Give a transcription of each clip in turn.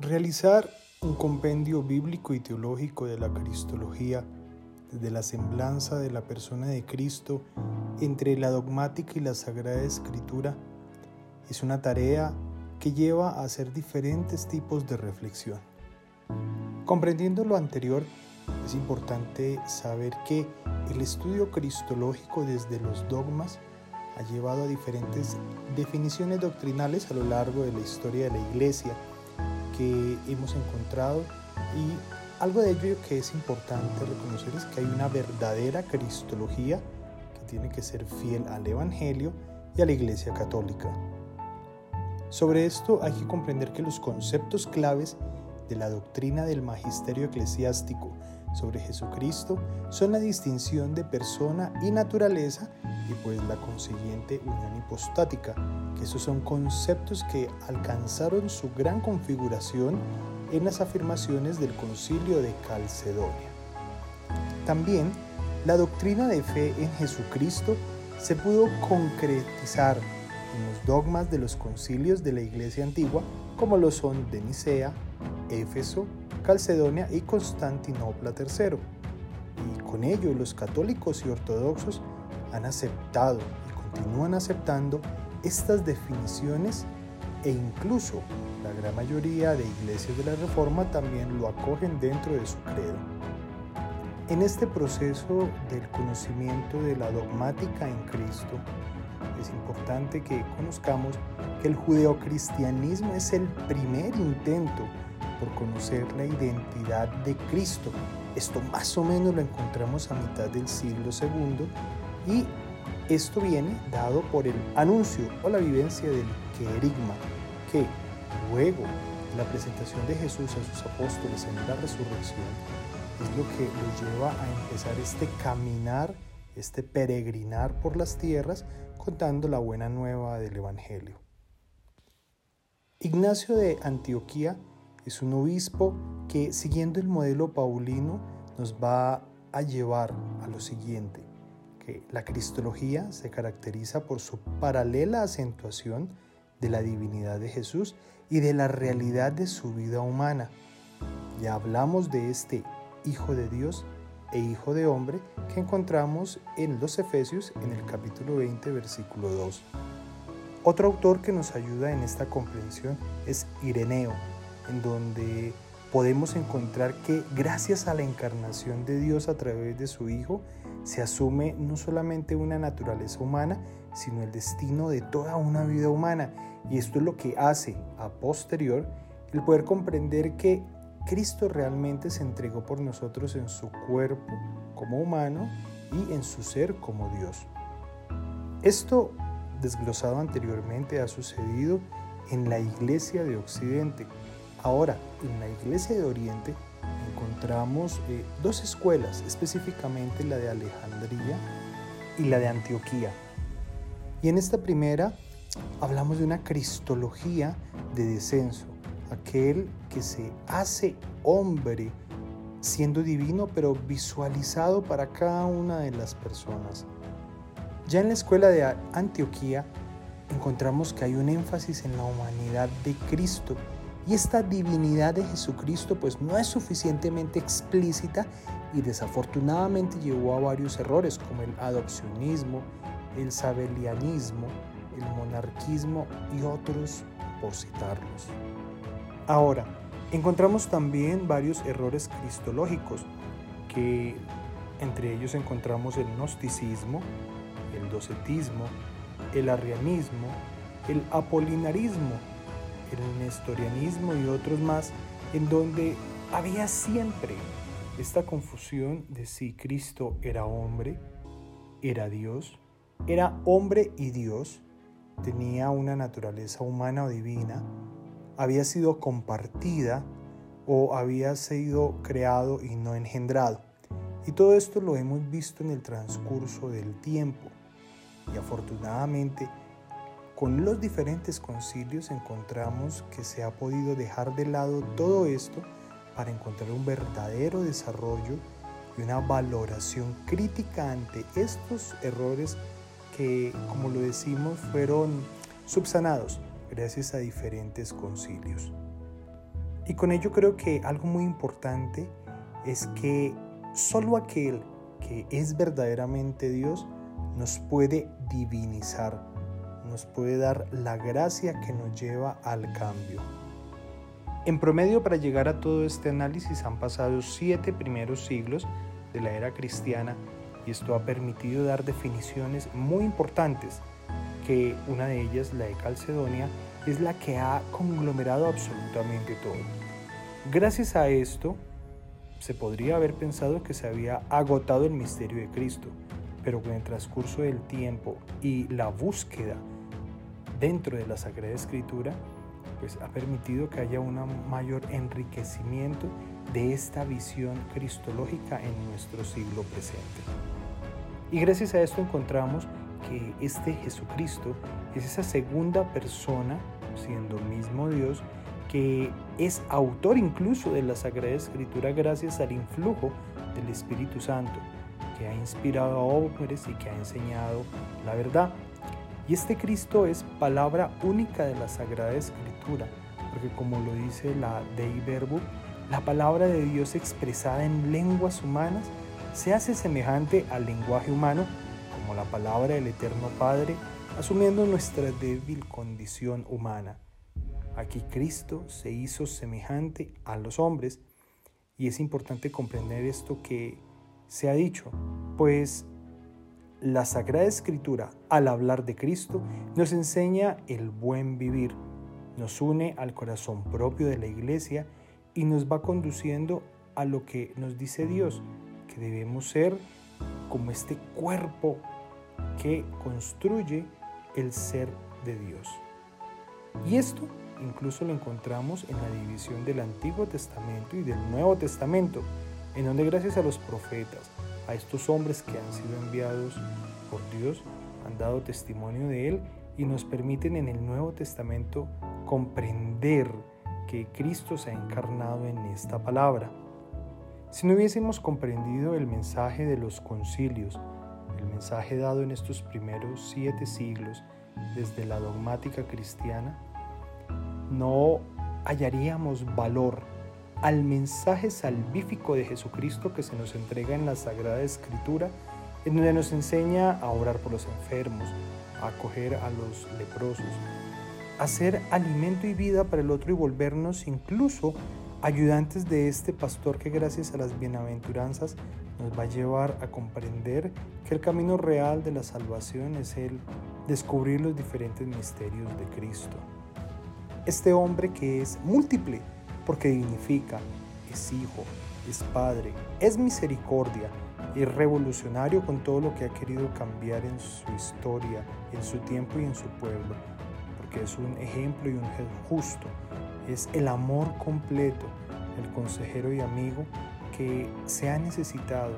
Realizar un compendio bíblico y teológico de la Cristología desde la semblanza de la persona de Cristo entre la dogmática y la sagrada escritura es una tarea que lleva a hacer diferentes tipos de reflexión. Comprendiendo lo anterior, es importante saber que el estudio cristológico desde los dogmas ha llevado a diferentes definiciones doctrinales a lo largo de la historia de la Iglesia que hemos encontrado y algo de ello que es importante reconocer es que hay una verdadera cristología que tiene que ser fiel al Evangelio y a la Iglesia Católica. Sobre esto hay que comprender que los conceptos claves de la doctrina del magisterio eclesiástico sobre Jesucristo son la distinción de persona y naturaleza y pues la consiguiente unión hipostática, que esos son conceptos que alcanzaron su gran configuración en las afirmaciones del concilio de Calcedonia. También la doctrina de fe en Jesucristo se pudo concretizar en los dogmas de los concilios de la Iglesia antigua, como lo son de Nicea, Éfeso, Calcedonia y Constantinopla III. Y con ello los católicos y ortodoxos han aceptado y continúan aceptando estas definiciones e incluso la gran mayoría de iglesias de la Reforma también lo acogen dentro de su credo. En este proceso del conocimiento de la dogmática en Cristo, es importante que conozcamos que el judeocristianismo es el primer intento por conocer la identidad de Cristo. Esto más o menos lo encontramos a mitad del siglo II y esto viene dado por el anuncio o la vivencia del querigma, que luego la presentación de Jesús a sus apóstoles en la resurrección es lo que los lleva a empezar este caminar, este peregrinar por las tierras contando la buena nueva del Evangelio. Ignacio de Antioquía es un obispo que siguiendo el modelo paulino nos va a llevar a lo siguiente, que la cristología se caracteriza por su paralela acentuación de la divinidad de Jesús y de la realidad de su vida humana. Ya hablamos de este Hijo de Dios e Hijo de Hombre que encontramos en los Efesios en el capítulo 20, versículo 2. Otro autor que nos ayuda en esta comprensión es Ireneo, en donde podemos encontrar que gracias a la encarnación de Dios a través de su Hijo, se asume no solamente una naturaleza humana, sino el destino de toda una vida humana. Y esto es lo que hace a posterior el poder comprender que Cristo realmente se entregó por nosotros en su cuerpo como humano y en su ser como Dios. Esto, desglosado anteriormente, ha sucedido en la Iglesia de Occidente, Ahora, en la Iglesia de Oriente encontramos eh, dos escuelas, específicamente la de Alejandría y la de Antioquía. Y en esta primera hablamos de una cristología de descenso, aquel que se hace hombre siendo divino, pero visualizado para cada una de las personas. Ya en la escuela de Antioquía encontramos que hay un énfasis en la humanidad de Cristo y esta divinidad de Jesucristo pues no es suficientemente explícita y desafortunadamente llevó a varios errores como el adopcionismo, el sabelianismo, el monarquismo y otros por citarlos. Ahora, encontramos también varios errores cristológicos que entre ellos encontramos el gnosticismo, el docetismo, el arrianismo, el apolinarismo el nestorianismo y otros más, en donde había siempre esta confusión de si Cristo era hombre, era Dios, era hombre y Dios, tenía una naturaleza humana o divina, había sido compartida o había sido creado y no engendrado. Y todo esto lo hemos visto en el transcurso del tiempo. Y afortunadamente con los diferentes concilios encontramos que se ha podido dejar de lado todo esto para encontrar un verdadero desarrollo y una valoración crítica ante estos errores que, como lo decimos, fueron subsanados gracias a diferentes concilios. Y con ello creo que algo muy importante es que solo aquel que es verdaderamente Dios nos puede divinizar, nos puede dar la gracia que nos lleva al cambio. En promedio para llegar a todo este análisis han pasado siete primeros siglos de la era cristiana y esto ha permitido dar definiciones muy importantes, que una de ellas, la de Calcedonia, es la que ha conglomerado absolutamente todo. Gracias a esto, se podría haber pensado que se había agotado el misterio de Cristo, pero con el transcurso del tiempo y la búsqueda dentro de la Sagrada Escritura, pues ha permitido que haya un mayor enriquecimiento de esta visión cristológica en nuestro siglo presente. Y gracias a esto encontramos que este Jesucristo es esa segunda persona, siendo mismo Dios, que es autor incluso de la Sagrada Escritura gracias al influjo del Espíritu Santo, que ha inspirado a hombres y que ha enseñado la verdad. Y este Cristo es palabra única de la Sagrada Escritura, porque como lo dice la Dei Verbo, la palabra de Dios expresada en lenguas humanas se hace semejante al lenguaje humano, como la palabra del Eterno Padre, asumiendo nuestra débil condición humana. Aquí Cristo se hizo semejante a los hombres y es importante comprender esto que se ha dicho, pues la Sagrada Escritura, al hablar de Cristo, nos enseña el buen vivir, nos une al corazón propio de la iglesia y nos va conduciendo a lo que nos dice Dios, que debemos ser como este cuerpo que construye el ser de Dios. Y esto incluso lo encontramos en la división del Antiguo Testamento y del Nuevo Testamento, en donde gracias a los profetas, a estos hombres que han sido enviados por Dios, han dado testimonio de Él y nos permiten en el Nuevo Testamento comprender que Cristo se ha encarnado en esta palabra. Si no hubiésemos comprendido el mensaje de los concilios, el mensaje dado en estos primeros siete siglos desde la dogmática cristiana, no hallaríamos valor al mensaje salvífico de Jesucristo que se nos entrega en la Sagrada Escritura, en donde nos enseña a orar por los enfermos, a acoger a los leprosos, a ser alimento y vida para el otro y volvernos incluso ayudantes de este pastor que gracias a las bienaventuranzas nos va a llevar a comprender que el camino real de la salvación es el descubrir los diferentes misterios de Cristo. Este hombre que es múltiple, porque dignifica, es hijo, es padre, es misericordia, es revolucionario con todo lo que ha querido cambiar en su historia, en su tiempo y en su pueblo, porque es un ejemplo y un justo, es el amor completo, el consejero y amigo que se ha necesitado,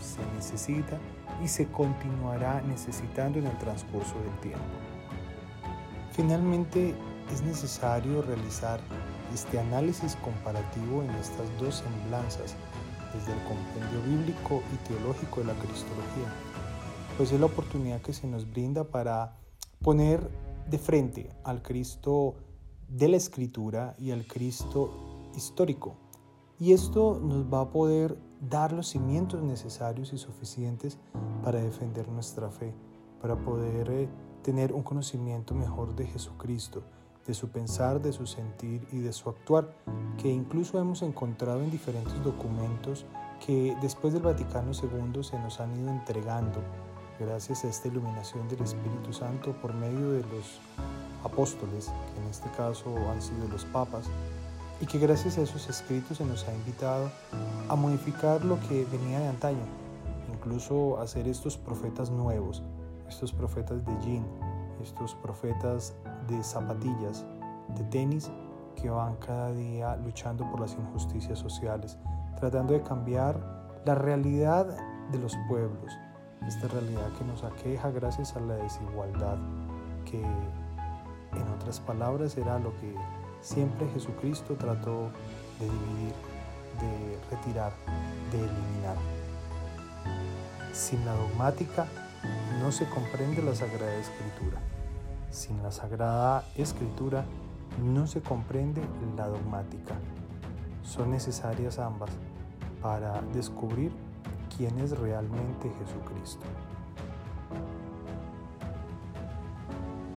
se necesita y se continuará necesitando en el transcurso del tiempo. Finalmente, es necesario realizar este análisis comparativo en estas dos semblanzas desde el compendio bíblico y teológico de la Cristología, pues es la oportunidad que se nos brinda para poner de frente al Cristo de la Escritura y al Cristo histórico. Y esto nos va a poder dar los cimientos necesarios y suficientes para defender nuestra fe, para poder eh, tener un conocimiento mejor de Jesucristo, de su pensar, de su sentir y de su actuar, que incluso hemos encontrado en diferentes documentos que después del Vaticano II se nos han ido entregando gracias a esta iluminación del Espíritu Santo por medio de los apóstoles, que en este caso han sido los papas, y que gracias a esos escritos se nos ha invitado a modificar lo que venía de antaño, incluso a hacer estos profetas nuevos, estos profetas de jean, estos profetas de zapatillas, de tenis, que van cada día luchando por las injusticias sociales, tratando de cambiar la realidad de los pueblos, esta realidad que nos aqueja gracias a la desigualdad, que en otras palabras era lo que siempre Jesucristo trató de dividir, de retirar, de eliminar. Sin la dogmática no se comprende la Sagrada Escritura. Sin la Sagrada Escritura no se comprende la dogmática. son necesarias ambas para descubrir quién es realmente Jesucristo.